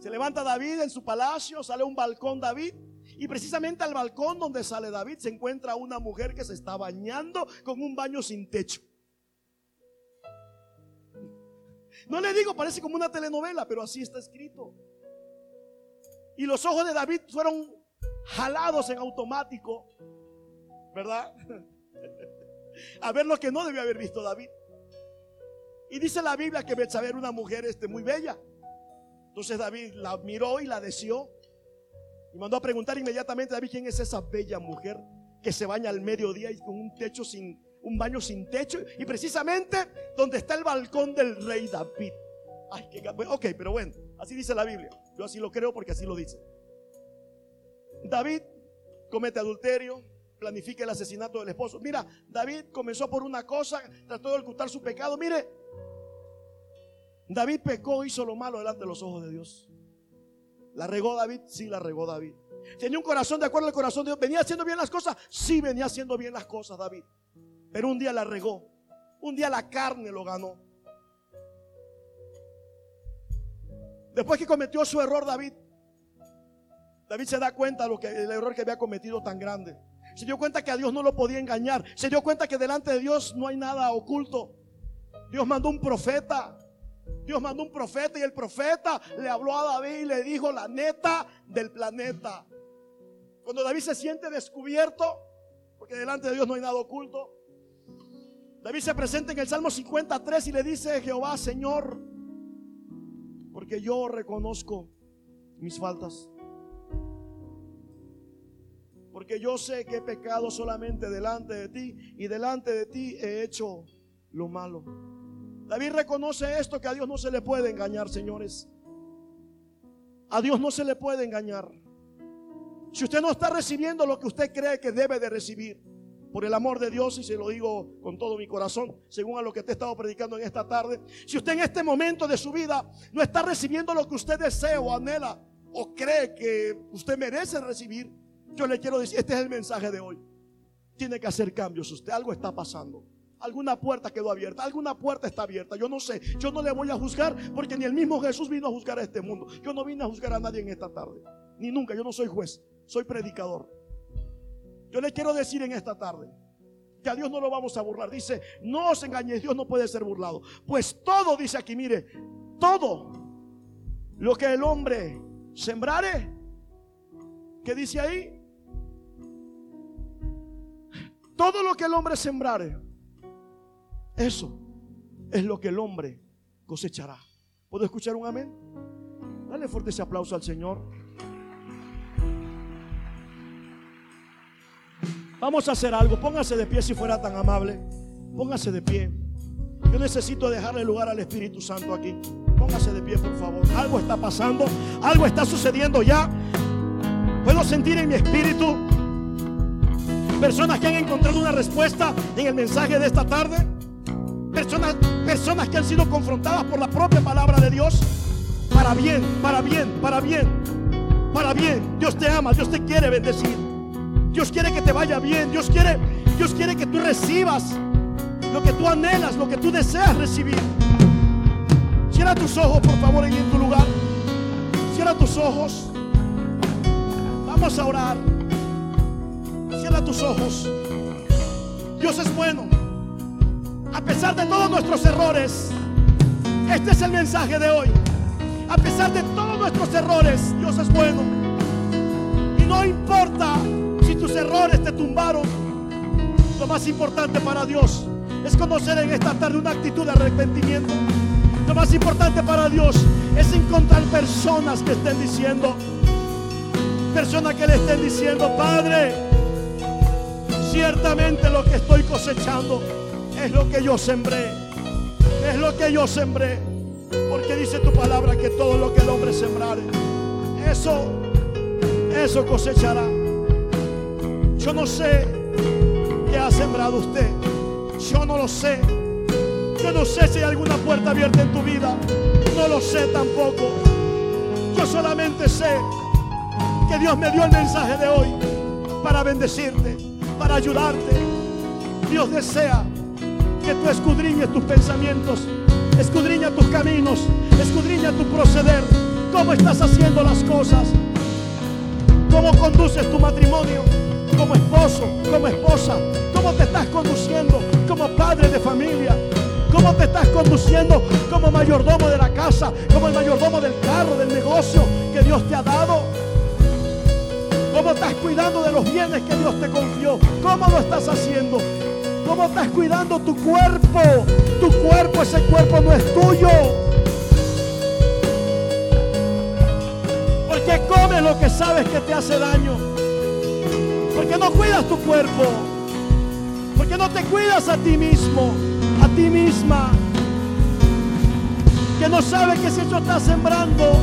[SPEAKER 1] Se levanta David en su palacio, sale un balcón David. Y precisamente al balcón donde sale David se encuentra una mujer que se está bañando con un baño sin techo. No le digo, parece como una telenovela, pero así está escrito. Y los ojos de David fueron jalados en automático, ¿verdad? a ver lo que no debió haber visto David. Y dice la Biblia que Betsabé era una mujer este, muy bella. Entonces David la miró y la deseó. Mandó a preguntar inmediatamente a David quién es esa bella mujer que se baña al mediodía y con un techo sin, un baño sin techo. Y precisamente donde está el balcón del rey David. Ay, ok, pero bueno, así dice la Biblia. Yo así lo creo porque así lo dice. David comete adulterio, planifica el asesinato del esposo. Mira, David comenzó por una cosa, trató de ocultar su pecado. Mire, David pecó, hizo lo malo delante de los ojos de Dios. ¿La regó David? Sí, la regó David. ¿Tenía un corazón de acuerdo al corazón de Dios? ¿Venía haciendo bien las cosas? Sí, venía haciendo bien las cosas David. Pero un día la regó. Un día la carne lo ganó. Después que cometió su error David, David se da cuenta de lo que, el error que había cometido tan grande. Se dio cuenta que a Dios no lo podía engañar. Se dio cuenta que delante de Dios no hay nada oculto. Dios mandó un profeta. Dios mandó un profeta y el profeta le habló a David y le dijo la neta del planeta. Cuando David se siente descubierto, porque delante de Dios no hay nada oculto, David se presenta en el Salmo 53 y le dice, Jehová, Señor, porque yo reconozco mis faltas porque yo sé que he pecado solamente delante de ti y delante de ti he hecho lo malo. David reconoce esto, que a Dios no se le puede engañar, señores. A Dios no se le puede engañar. Si usted no está recibiendo lo que usted cree que debe de recibir, por el amor de Dios, y se lo digo con todo mi corazón, según a lo que te he estado predicando en esta tarde, si usted en este momento de su vida no está recibiendo lo que usted desea o anhela o cree que usted merece recibir, yo le quiero decir, este es el mensaje de hoy. Tiene que hacer cambios usted, algo está pasando. Alguna puerta quedó abierta, alguna puerta está abierta. Yo no sé, yo no le voy a juzgar porque ni el mismo Jesús vino a juzgar a este mundo. Yo no vine a juzgar a nadie en esta tarde, ni nunca. Yo no soy juez, soy predicador. Yo le quiero decir en esta tarde que a Dios no lo vamos a burlar. Dice, no os engañéis, Dios no puede ser burlado. Pues todo, dice aquí, mire, todo lo que el hombre sembrare, ¿qué dice ahí? Todo lo que el hombre sembrare, eso es lo que el hombre cosechará. ¿Puedo escuchar un amén? Dale fuerte ese aplauso al Señor. Vamos a hacer algo. Póngase de pie si fuera tan amable. Póngase de pie. Yo necesito dejarle lugar al Espíritu Santo aquí. Póngase de pie, por favor. Algo está pasando. Algo está sucediendo ya. Puedo sentir en mi espíritu personas que han encontrado una respuesta en el mensaje de esta tarde. Personas, personas que han sido confrontadas por la propia palabra de Dios. Para bien, para bien, para bien, para bien. Dios te ama, Dios te quiere bendecir. Dios quiere que te vaya bien. Dios quiere, Dios quiere que tú recibas lo que tú anhelas, lo que tú deseas recibir. Cierra tus ojos, por favor, en tu lugar. Cierra tus ojos. Vamos a orar. Cierra tus ojos. Dios es bueno. A pesar de todos nuestros errores, este es el mensaje de hoy. A pesar de todos nuestros errores, Dios es bueno. Y no importa si tus errores te tumbaron. Lo más importante para Dios es conocer en esta tarde una actitud de arrepentimiento. Lo más importante para Dios es encontrar personas que estén diciendo, personas que le estén diciendo, Padre, ciertamente lo que estoy cosechando es lo que yo sembré, es lo que yo sembré, porque dice tu palabra que todo lo que el hombre sembrare, eso, eso cosechará. Yo no sé qué ha sembrado usted. Yo no lo sé. Yo no sé si hay alguna puerta abierta en tu vida. No lo sé tampoco. Yo solamente sé que Dios me dio el mensaje de hoy para bendecirte, para ayudarte. Dios desea que tú escudriñes tus pensamientos, escudriña tus caminos, escudriña tu proceder, cómo estás haciendo las cosas, cómo conduces tu matrimonio como esposo, como esposa, cómo te estás conduciendo como padre de familia, cómo te estás conduciendo como mayordomo de la casa, como el mayordomo del carro, del negocio que Dios te ha dado. ¿Cómo estás cuidando de los bienes que Dios te confió? ¿Cómo lo estás haciendo? ¿Cómo estás cuidando tu cuerpo? Tu cuerpo, ese cuerpo no es tuyo. Porque comes lo que sabes que te hace daño. Porque no cuidas tu cuerpo. Porque no te cuidas a ti mismo, a ti misma. Que no sabes que si eso está sembrando,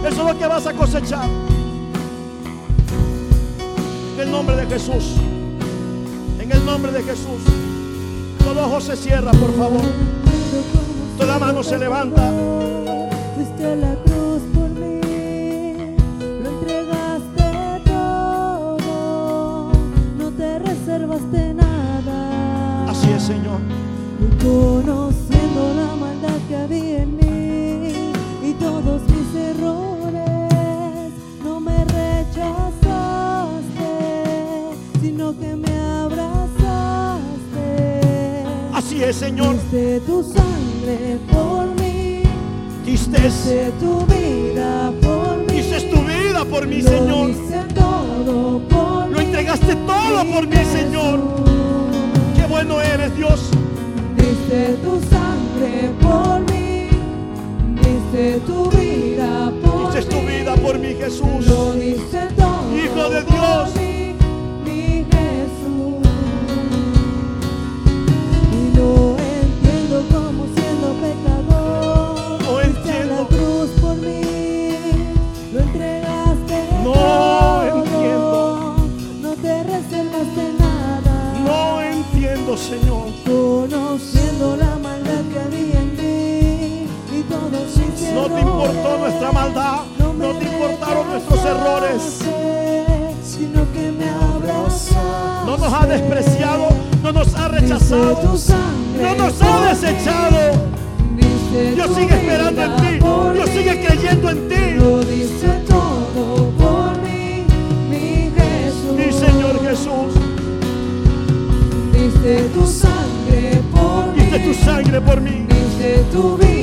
[SPEAKER 1] eso es lo que vas a cosechar. En el nombre de Jesús. En el nombre de Jesús. Todo ojo se cierra, por favor. Toda mano se levanta.
[SPEAKER 2] Fuiste a la cruz por mí, lo entregaste todo, no te reservaste nada.
[SPEAKER 1] Así es, Señor.
[SPEAKER 2] Conociendo la maldad que había en mí y todos mis errores, no me rechazaste, sino que
[SPEAKER 1] Así es, Señor.
[SPEAKER 2] Diste tu sangre por mí.
[SPEAKER 1] Diste,
[SPEAKER 2] tu vida por mí.
[SPEAKER 1] diste tu vida por mí,
[SPEAKER 2] Lo
[SPEAKER 1] Señor.
[SPEAKER 2] todo por
[SPEAKER 1] Lo
[SPEAKER 2] mí,
[SPEAKER 1] entregaste todo por mí, Señor. Qué bueno eres, Dios.
[SPEAKER 2] Diste tu sangre por mí. Diste tu vida por
[SPEAKER 1] Diste tu
[SPEAKER 2] mí.
[SPEAKER 1] vida por mí, Jesús.
[SPEAKER 2] Lo diste todo
[SPEAKER 1] Hijo de Dios.
[SPEAKER 2] No todo,
[SPEAKER 1] entiendo.
[SPEAKER 2] no te reservaste nada,
[SPEAKER 1] No entiendo, Señor.
[SPEAKER 2] conociendo la maldad que había en mí y todos mis
[SPEAKER 1] No te importó nuestra maldad. No te importaron nuestros errores.
[SPEAKER 2] Sino que me abrazaste.
[SPEAKER 1] No nos ha despreciado. No nos ha rechazado. No nos ha desechado. Dios
[SPEAKER 2] tu
[SPEAKER 1] sigue esperando en ti. Dios
[SPEAKER 2] mí,
[SPEAKER 1] sigue creyendo en ti.
[SPEAKER 2] Lo diste todo Jesús. Diste tu sangre por mí.
[SPEAKER 1] Diste tu sangre por mí.
[SPEAKER 2] Diste tu vida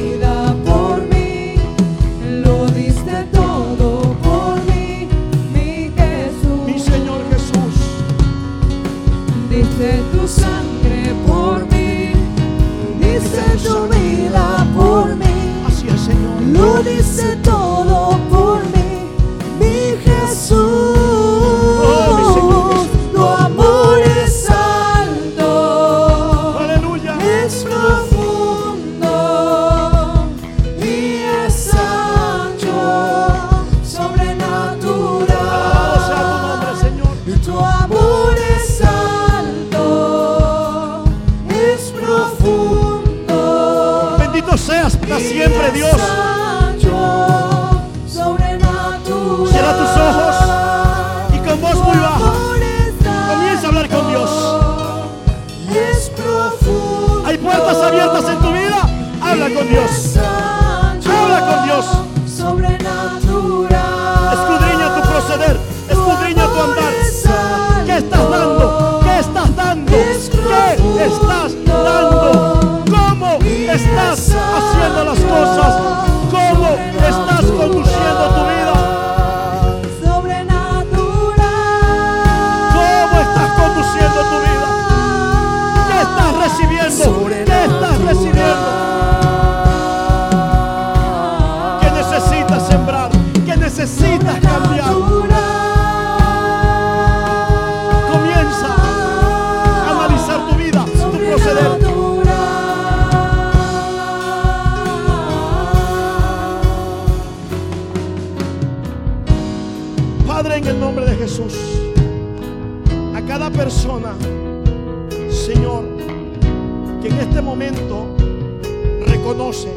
[SPEAKER 1] reconoce,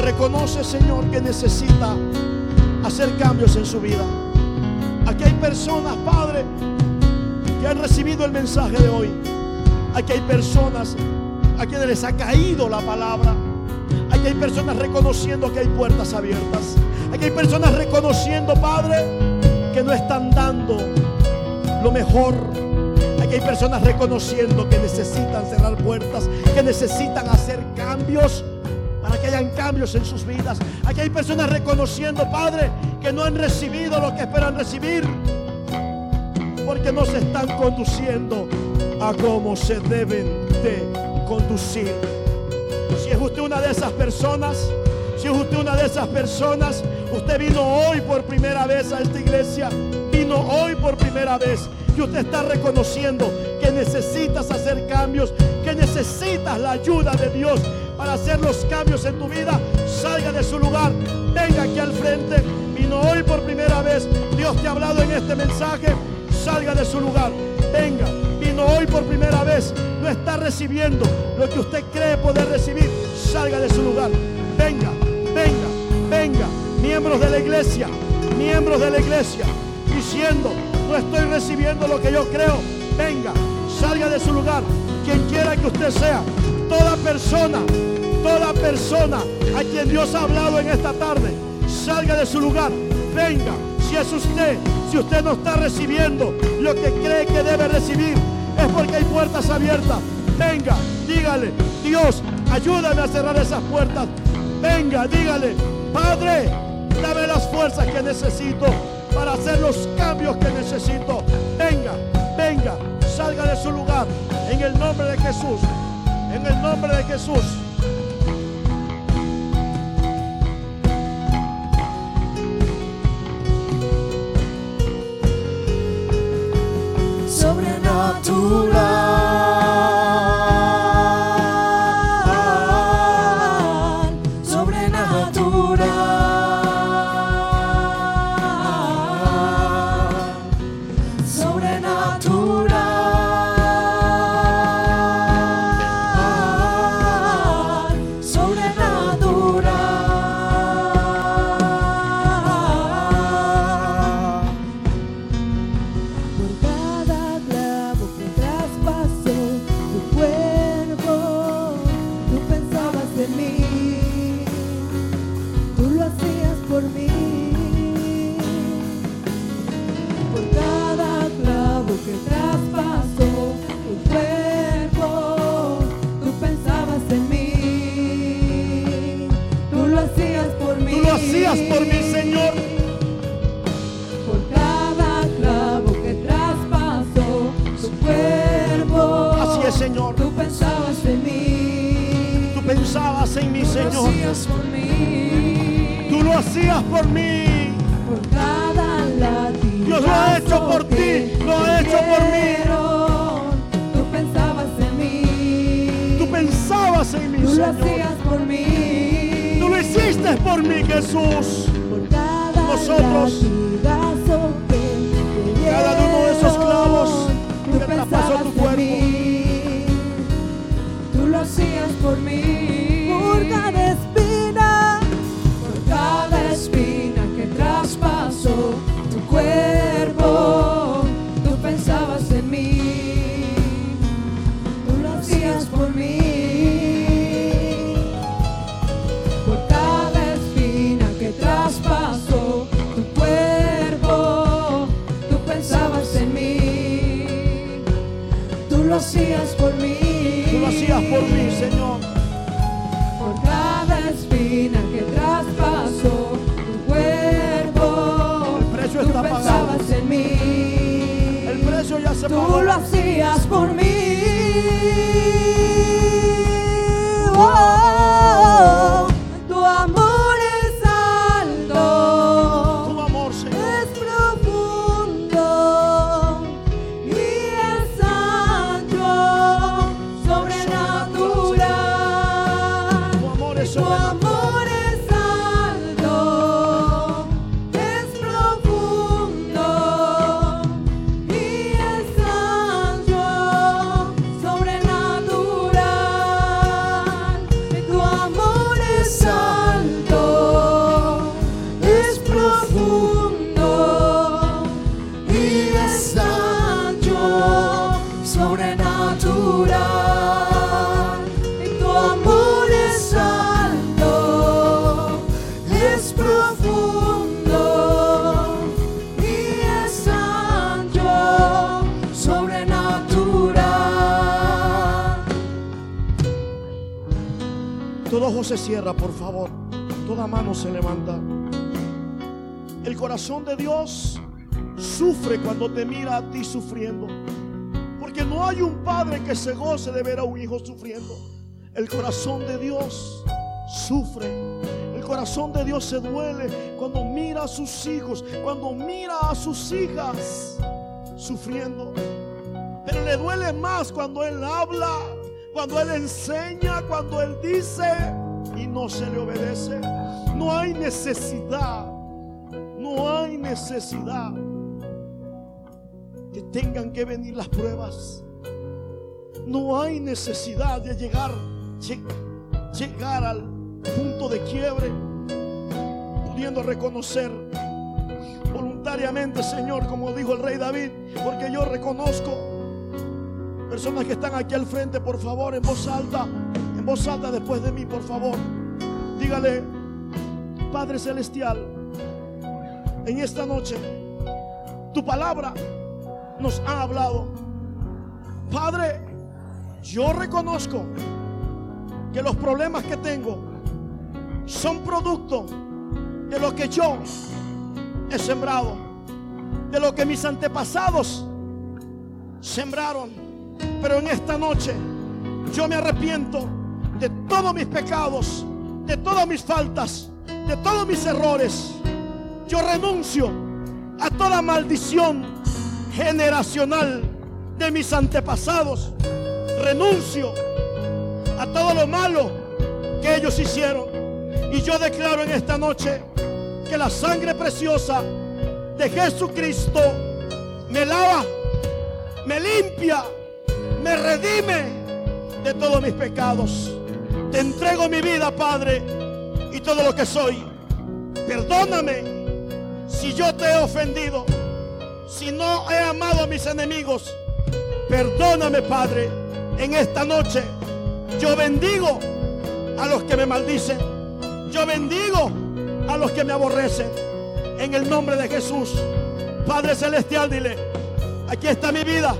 [SPEAKER 1] reconoce, Señor, que necesita hacer cambios en su vida. Aquí hay personas, Padre, que han recibido el mensaje de hoy. Aquí hay personas a quienes les ha caído la palabra. Aquí hay personas reconociendo que hay puertas abiertas. Aquí hay personas reconociendo, Padre, que no están dando lo mejor. Hay personas reconociendo que necesitan cerrar puertas, que necesitan hacer cambios para que hayan cambios en sus vidas. Aquí hay personas reconociendo, Padre, que no han recibido lo que esperan recibir porque no se están conduciendo a como se deben de conducir. Si es usted una de esas personas, si es usted una de esas personas, usted vino hoy por primera vez a esta iglesia, vino hoy por primera vez y usted está reconociendo que necesitas hacer cambios, que necesitas la ayuda de Dios para hacer los cambios en tu vida, salga de su lugar, venga aquí al frente, vino hoy por primera vez, Dios te ha hablado en este mensaje, salga de su lugar, venga, vino hoy por primera vez, no está recibiendo lo que usted cree poder recibir, salga de su lugar, venga, venga, venga, miembros de la iglesia, miembros de la iglesia, diciendo, no estoy recibiendo lo que yo creo, venga, salga de su lugar, quien quiera que usted sea, toda persona, toda persona a quien Dios ha hablado en esta tarde, salga de su lugar, venga, si es usted, si usted no está recibiendo lo que cree que debe recibir, es porque hay puertas abiertas. Venga, dígale, Dios, ayúdame a cerrar esas puertas. Venga, dígale, Padre, dame las fuerzas que necesito para hacer los cambios que necesito. Venga, venga, salga de su lugar en el nombre de Jesús. En el nombre de Jesús. A ti sufriendo. Porque no hay un padre que se goce de ver a un hijo sufriendo. El corazón de Dios sufre. El corazón de Dios se duele cuando mira a sus hijos, cuando mira a sus hijas sufriendo. Pero le duele más cuando Él habla, cuando Él enseña, cuando Él dice y no se le obedece. No hay necesidad, no hay necesidad que tengan que venir las pruebas. No hay necesidad de llegar, lle- llegar al punto de quiebre, pudiendo reconocer voluntariamente, Señor, como dijo el rey David, porque yo reconozco Personas que están aquí al frente, por favor, en voz alta, en voz alta después de mí, por favor. Dígale, Padre Celestial, en esta noche, tu palabra nos ha hablado. Padre, yo reconozco que los problemas que tengo son producto de lo que yo he sembrado, de lo que mis antepasados sembraron. Pero en esta noche yo me arrepiento de todos mis pecados, de todas mis faltas, de todos mis errores. Yo renuncio a toda maldición generacional de mis antepasados. Renuncio a todo lo malo que ellos hicieron. Y yo declaro en esta noche que la sangre preciosa de Jesucristo me lava, me limpia, me redime de todos mis pecados. Te entrego mi vida, Padre, y todo lo que soy. Perdóname si yo te he ofendido, si no he amado a mis enemigos. Perdóname, Padre, en esta noche. Yo bendigo a los que me maldicen. Yo bendigo a los que me aborrecen. En el nombre de Jesús. Padre Celestial, dile, aquí está mi vida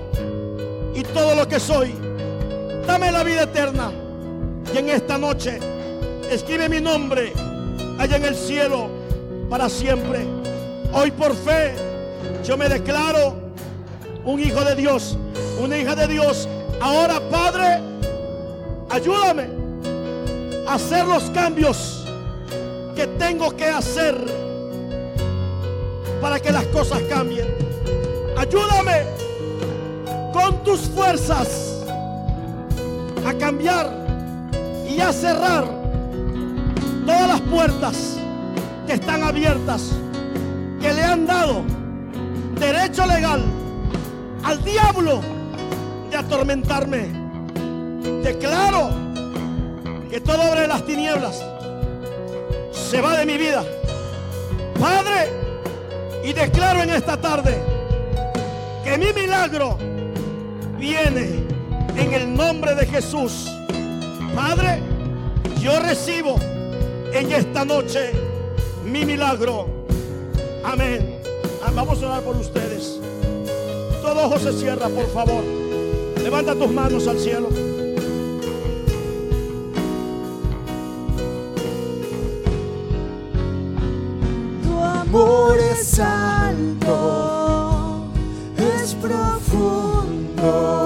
[SPEAKER 1] y todo lo que soy. Dame la vida eterna. Y en esta noche escribe mi nombre allá en el cielo para siempre. Hoy por fe yo me declaro un hijo de Dios, una hija de Dios. Ahora, Padre, ayúdame a hacer los cambios que tengo que hacer para que las cosas cambien. Ayúdame con tus fuerzas a cambiar y a cerrar todas las puertas que están abiertas, que le han dado derecho legal al diablo de atormentarme. Declaro que todo obra de las tinieblas se va de mi vida. Padre, y declaro en esta tarde que mi milagro viene en el nombre de Jesús. Padre, yo recibo en esta noche mi milagro. Amén. Ah, Vamos a orar por ustedes. Todo ojo se cierra, por favor. Levanta tus manos al cielo.
[SPEAKER 2] Tu amor es alto, es profundo.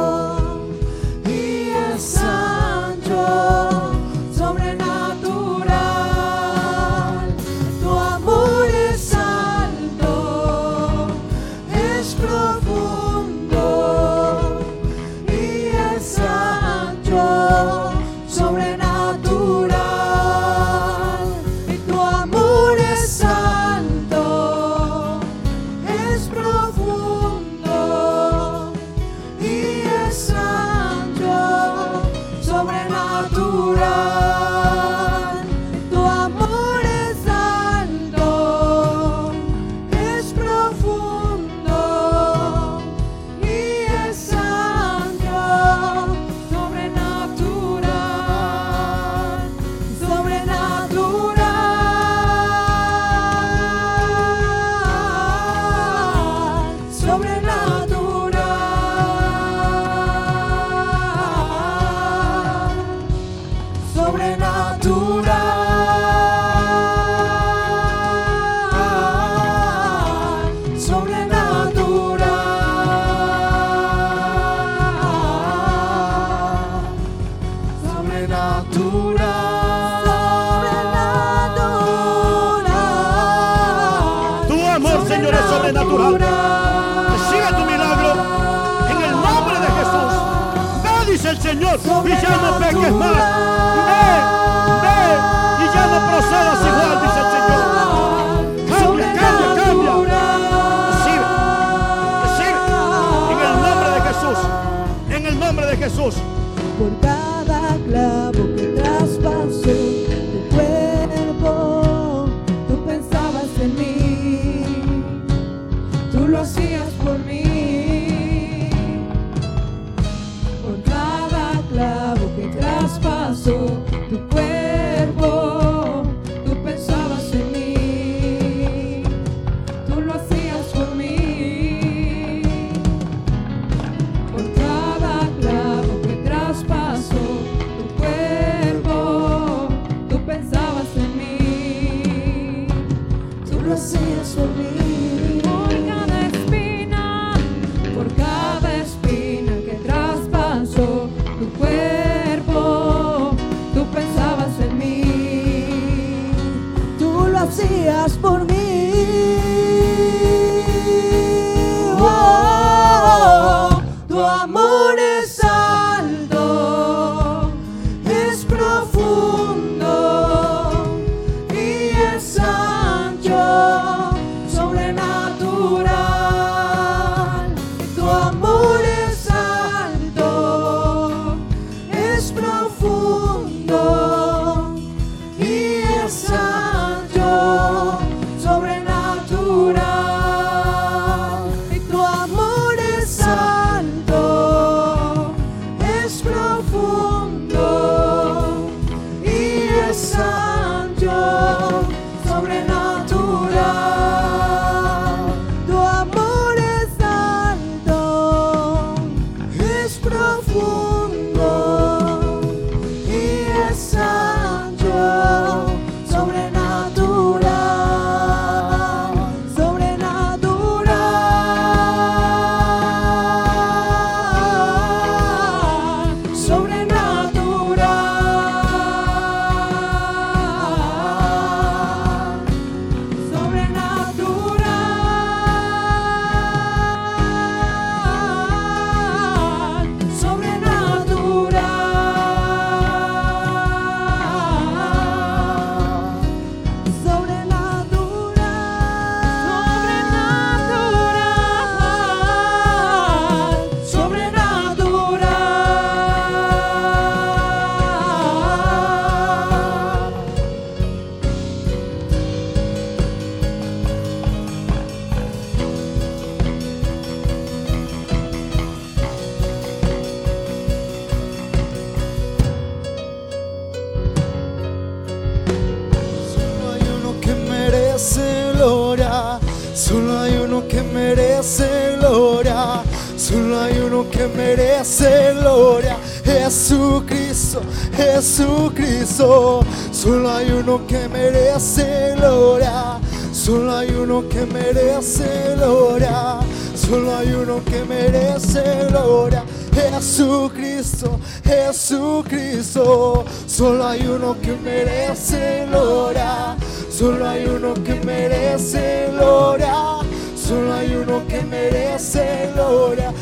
[SPEAKER 3] merece gloria. Jesucristo, Jesucristo. Solo hay uno que merece gloria. Solo hay uno que merece gloria. Solo hay uno que merece gloria. Jesucristo, Jesucristo. Solo hay uno que merece gloria. Solo hay uno que merece gloria. Solo hay uno que merece gloria.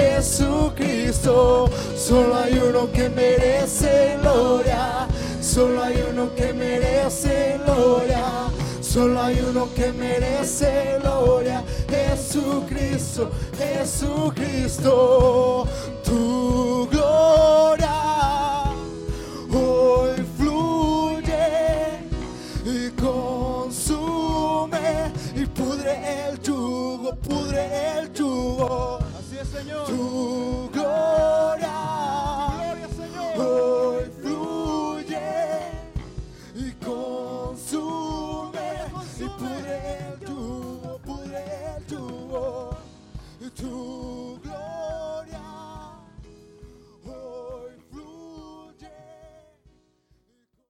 [SPEAKER 3] Jesucristo. Solo hay uno que merece gloria. Solo hay uno que merece gloria. Solo hay uno que merece gloria. Jesucristo, Jesucristo. Tu gloria hoy fluye y consume y pudre el yugo, pudre el yugo. Señor. Tú